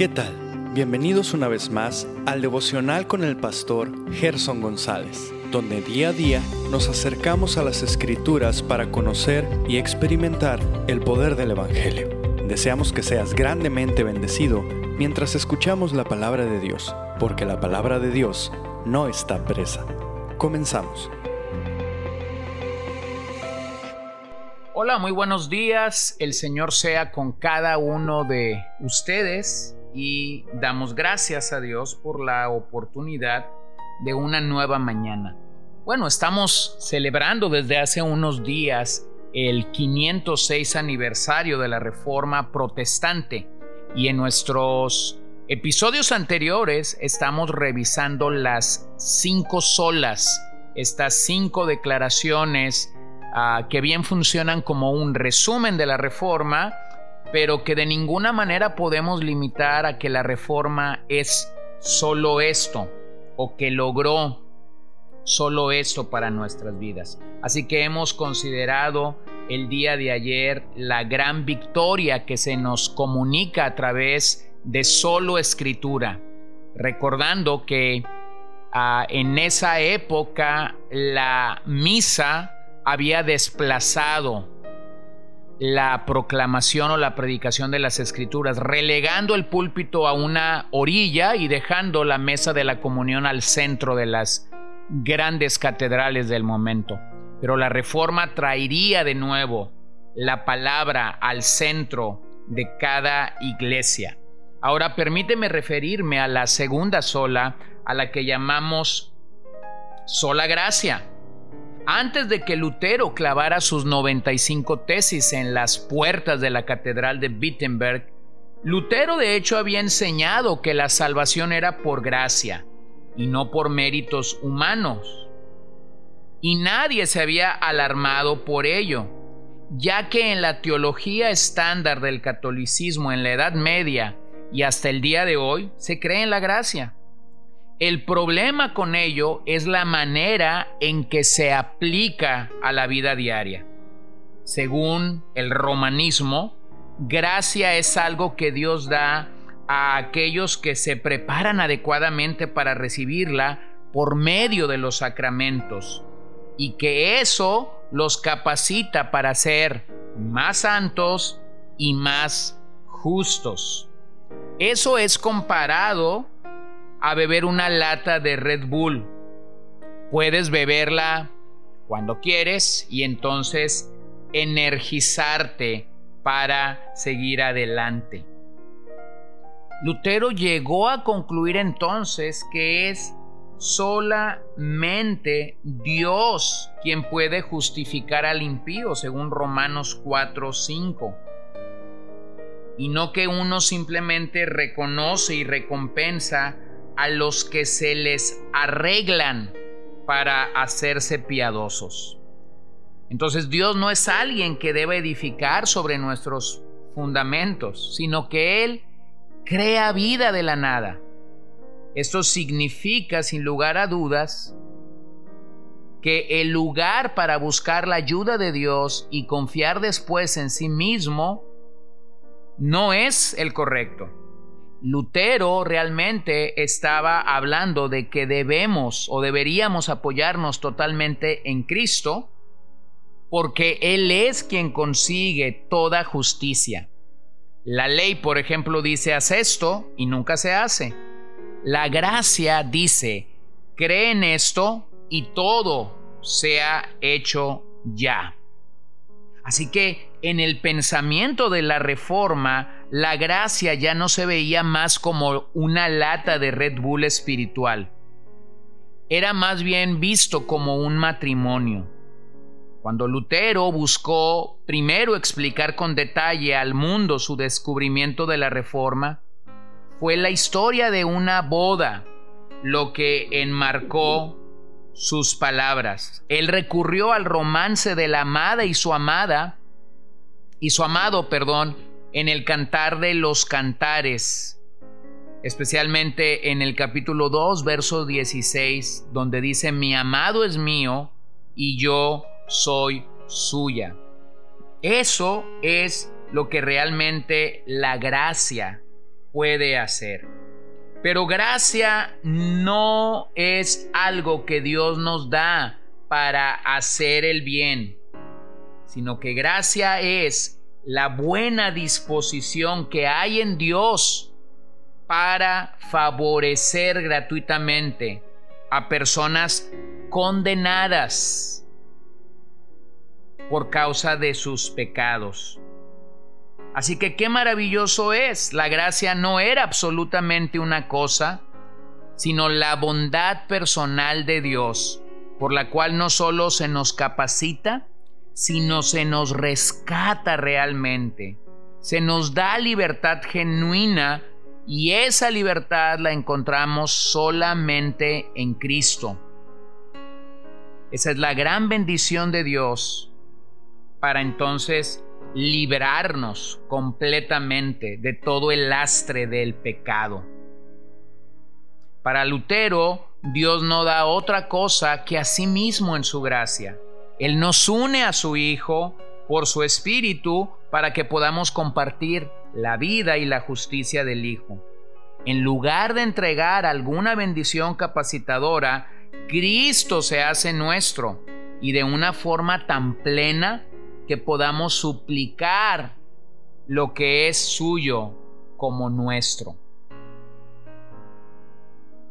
¿Qué tal? Bienvenidos una vez más al devocional con el pastor Gerson González, donde día a día nos acercamos a las escrituras para conocer y experimentar el poder del Evangelio. Deseamos que seas grandemente bendecido mientras escuchamos la palabra de Dios, porque la palabra de Dios no está presa. Comenzamos. Hola, muy buenos días. El Señor sea con cada uno de ustedes y damos gracias a Dios por la oportunidad de una nueva mañana. Bueno, estamos celebrando desde hace unos días el 506 aniversario de la Reforma Protestante y en nuestros episodios anteriores estamos revisando las cinco solas, estas cinco declaraciones uh, que bien funcionan como un resumen de la Reforma, pero que de ninguna manera podemos limitar a que la reforma es solo esto o que logró solo esto para nuestras vidas. Así que hemos considerado el día de ayer la gran victoria que se nos comunica a través de solo escritura, recordando que uh, en esa época la misa había desplazado la proclamación o la predicación de las escrituras, relegando el púlpito a una orilla y dejando la mesa de la comunión al centro de las grandes catedrales del momento. Pero la reforma traería de nuevo la palabra al centro de cada iglesia. Ahora permíteme referirme a la segunda sola, a la que llamamos sola gracia. Antes de que Lutero clavara sus 95 tesis en las puertas de la Catedral de Wittenberg, Lutero de hecho había enseñado que la salvación era por gracia y no por méritos humanos. Y nadie se había alarmado por ello, ya que en la teología estándar del catolicismo en la Edad Media y hasta el día de hoy se cree en la gracia. El problema con ello es la manera en que se aplica a la vida diaria. Según el romanismo, gracia es algo que Dios da a aquellos que se preparan adecuadamente para recibirla por medio de los sacramentos y que eso los capacita para ser más santos y más justos. Eso es comparado a beber una lata de Red Bull. Puedes beberla cuando quieres y entonces energizarte para seguir adelante. Lutero llegó a concluir entonces que es solamente Dios quien puede justificar al impío, según Romanos 4:5. Y no que uno simplemente reconoce y recompensa a los que se les arreglan para hacerse piadosos. Entonces Dios no es alguien que debe edificar sobre nuestros fundamentos, sino que Él crea vida de la nada. Esto significa, sin lugar a dudas, que el lugar para buscar la ayuda de Dios y confiar después en sí mismo no es el correcto. Lutero realmente estaba hablando de que debemos o deberíamos apoyarnos totalmente en Cristo porque Él es quien consigue toda justicia. La ley, por ejemplo, dice haz esto y nunca se hace. La gracia dice cree en esto y todo sea hecho ya. Así que en el pensamiento de la reforma, la gracia ya no se veía más como una lata de Red Bull espiritual. Era más bien visto como un matrimonio. Cuando Lutero buscó primero explicar con detalle al mundo su descubrimiento de la reforma, fue la historia de una boda lo que enmarcó sus palabras. Él recurrió al romance de la amada y su amada, y su amado, perdón, en el cantar de los cantares, especialmente en el capítulo 2, verso 16, donde dice, mi amado es mío y yo soy suya. Eso es lo que realmente la gracia puede hacer. Pero gracia no es algo que Dios nos da para hacer el bien, sino que gracia es la buena disposición que hay en Dios para favorecer gratuitamente a personas condenadas por causa de sus pecados. Así que qué maravilloso es. La gracia no era absolutamente una cosa, sino la bondad personal de Dios, por la cual no solo se nos capacita, sino se nos rescata realmente. Se nos da libertad genuina y esa libertad la encontramos solamente en Cristo. Esa es la gran bendición de Dios para entonces liberarnos completamente de todo el lastre del pecado. Para Lutero, Dios no da otra cosa que a sí mismo en su gracia. Él nos une a su Hijo por su Espíritu para que podamos compartir la vida y la justicia del Hijo. En lugar de entregar alguna bendición capacitadora, Cristo se hace nuestro y de una forma tan plena que podamos suplicar lo que es suyo como nuestro.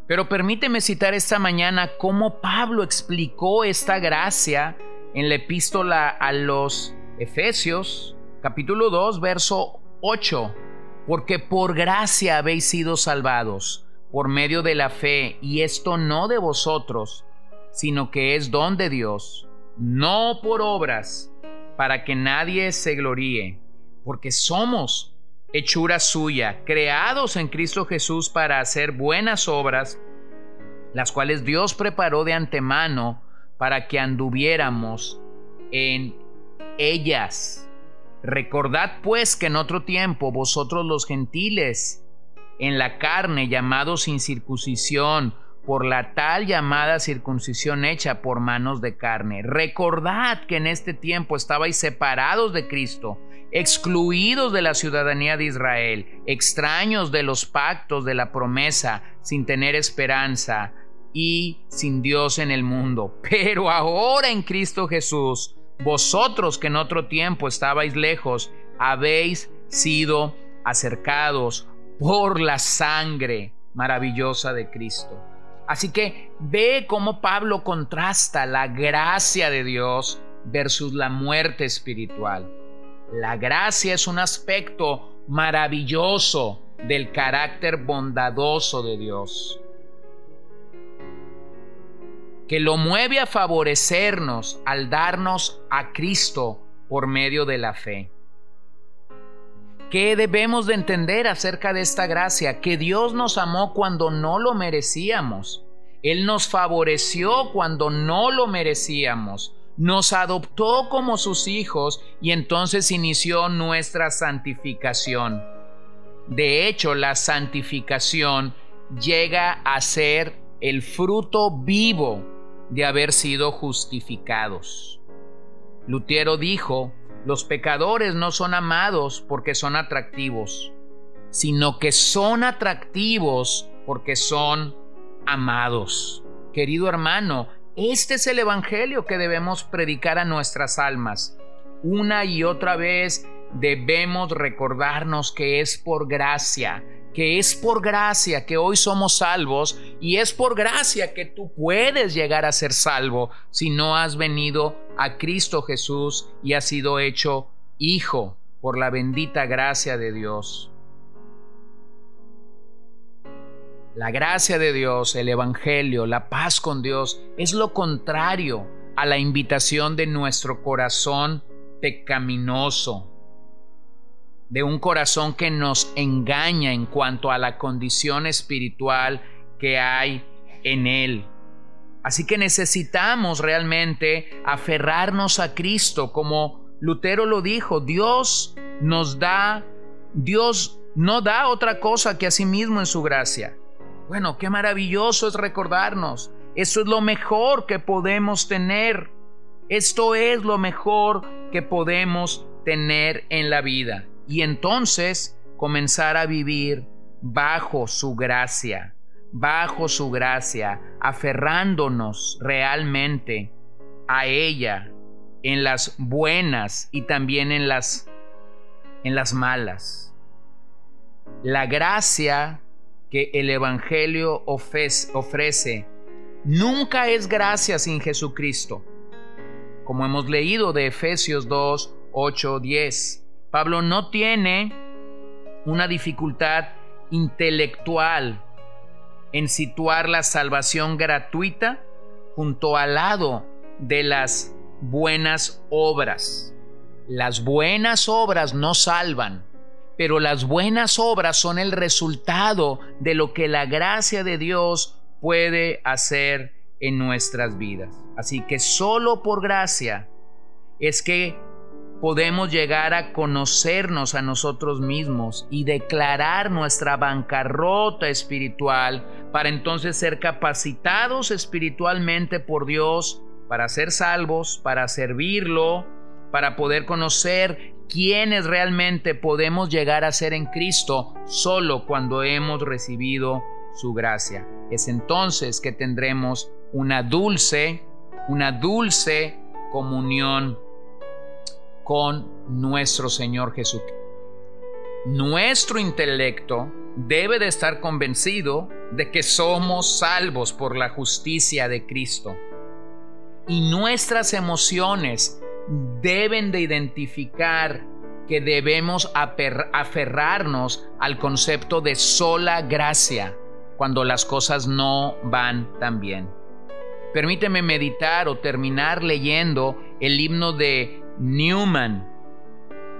Pero permíteme citar esta mañana cómo Pablo explicó esta gracia en la epístola a los Efesios, capítulo 2, verso 8. Porque por gracia habéis sido salvados por medio de la fe, y esto no de vosotros, sino que es don de Dios, no por obras, para que nadie se gloríe, porque somos hechura suya, creados en Cristo Jesús para hacer buenas obras, las cuales Dios preparó de antemano para que anduviéramos en ellas. Recordad pues que en otro tiempo vosotros los gentiles, en la carne llamados sin circuncisión, por la tal llamada circuncisión hecha por manos de carne. Recordad que en este tiempo estabais separados de Cristo, excluidos de la ciudadanía de Israel, extraños de los pactos de la promesa, sin tener esperanza y sin Dios en el mundo. Pero ahora en Cristo Jesús, vosotros que en otro tiempo estabais lejos, habéis sido acercados por la sangre maravillosa de Cristo. Así que ve cómo Pablo contrasta la gracia de Dios versus la muerte espiritual. La gracia es un aspecto maravilloso del carácter bondadoso de Dios, que lo mueve a favorecernos al darnos a Cristo por medio de la fe. ¿Qué debemos de entender acerca de esta gracia? Que Dios nos amó cuando no lo merecíamos. Él nos favoreció cuando no lo merecíamos. Nos adoptó como sus hijos y entonces inició nuestra santificación. De hecho, la santificación llega a ser el fruto vivo de haber sido justificados. Lutero dijo, los pecadores no son amados porque son atractivos, sino que son atractivos porque son amados. Querido hermano, este es el Evangelio que debemos predicar a nuestras almas. Una y otra vez debemos recordarnos que es por gracia, que es por gracia que hoy somos salvos y es por gracia que tú puedes llegar a ser salvo si no has venido a Cristo Jesús y has sido hecho hijo por la bendita gracia de Dios. La gracia de Dios, el Evangelio, la paz con Dios es lo contrario a la invitación de nuestro corazón pecaminoso, de un corazón que nos engaña en cuanto a la condición espiritual que hay en él. Así que necesitamos realmente aferrarnos a Cristo, como Lutero lo dijo, Dios nos da, Dios no da otra cosa que a sí mismo en su gracia. Bueno, qué maravilloso es recordarnos. Eso es lo mejor que podemos tener. Esto es lo mejor que podemos tener en la vida y entonces comenzar a vivir bajo su gracia, bajo su gracia, aferrándonos realmente a ella en las buenas y también en las en las malas. La gracia que el evangelio ofrece nunca es gracia sin Jesucristo. Como hemos leído de Efesios 2, 8, 10. Pablo no tiene una dificultad intelectual en situar la salvación gratuita junto al lado de las buenas obras. Las buenas obras no salvan, pero las buenas obras son el resultado de lo que la gracia de Dios puede hacer en nuestras vidas. Así que solo por gracia es que podemos llegar a conocernos a nosotros mismos y declarar nuestra bancarrota espiritual para entonces ser capacitados espiritualmente por Dios para ser salvos, para servirlo, para poder conocer quiénes realmente podemos llegar a ser en Cristo solo cuando hemos recibido su gracia. Es entonces que tendremos una dulce, una dulce comunión con nuestro Señor Jesucristo. Nuestro intelecto debe de estar convencido de que somos salvos por la justicia de Cristo. Y nuestras emociones deben de identificar que debemos aferrarnos al concepto de sola gracia cuando las cosas no van tan bien. Permíteme meditar o terminar leyendo el himno de Newman.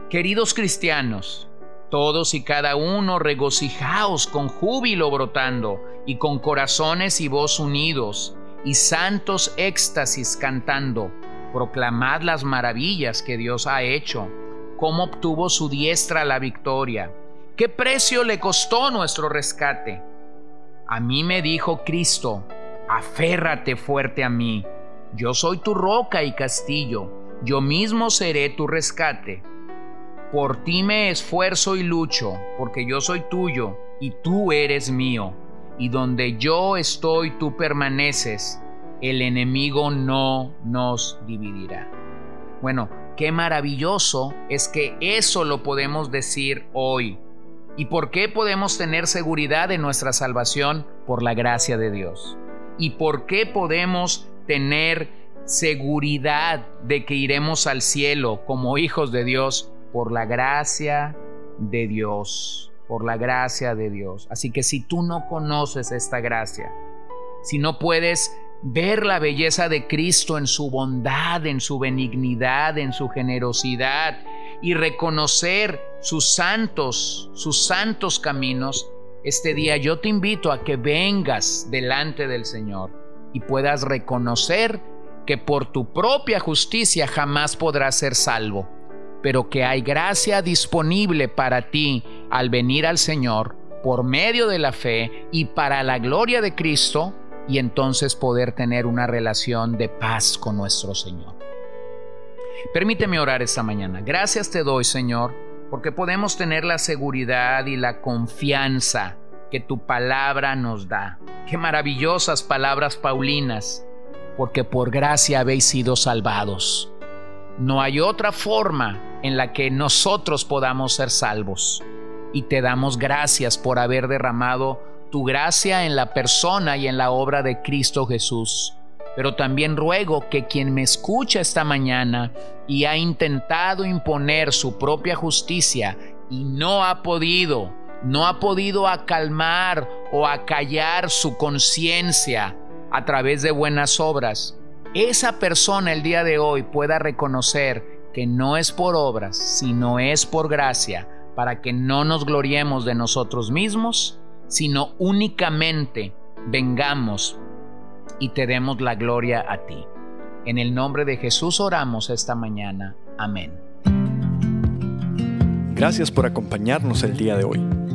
Queridos cristianos, todos y cada uno regocijaos con júbilo brotando y con corazones y voz unidos y santos éxtasis cantando. Proclamad las maravillas que Dios ha hecho, cómo obtuvo su diestra la victoria, qué precio le costó nuestro rescate. A mí me dijo Cristo, aférrate fuerte a mí, yo soy tu roca y castillo yo mismo seré tu rescate. Por ti me esfuerzo y lucho, porque yo soy tuyo y tú eres mío. Y donde yo estoy, tú permaneces. El enemigo no nos dividirá. Bueno, qué maravilloso es que eso lo podemos decir hoy. ¿Y por qué podemos tener seguridad de nuestra salvación? Por la gracia de Dios. ¿Y por qué podemos tener seguridad de que iremos al cielo como hijos de Dios por la gracia de Dios, por la gracia de Dios. Así que si tú no conoces esta gracia, si no puedes ver la belleza de Cristo en su bondad, en su benignidad, en su generosidad y reconocer sus santos, sus santos caminos, este día yo te invito a que vengas delante del Señor y puedas reconocer que por tu propia justicia jamás podrás ser salvo, pero que hay gracia disponible para ti al venir al Señor por medio de la fe y para la gloria de Cristo y entonces poder tener una relación de paz con nuestro Señor. Permíteme orar esta mañana. Gracias te doy, Señor, porque podemos tener la seguridad y la confianza que tu palabra nos da. Qué maravillosas palabras paulinas porque por gracia habéis sido salvados. No hay otra forma en la que nosotros podamos ser salvos. Y te damos gracias por haber derramado tu gracia en la persona y en la obra de Cristo Jesús. Pero también ruego que quien me escucha esta mañana y ha intentado imponer su propia justicia y no ha podido, no ha podido acalmar o acallar su conciencia, a través de buenas obras, esa persona el día de hoy pueda reconocer que no es por obras, sino es por gracia, para que no nos gloriemos de nosotros mismos, sino únicamente vengamos y te demos la gloria a ti. En el nombre de Jesús oramos esta mañana. Amén. Gracias por acompañarnos el día de hoy.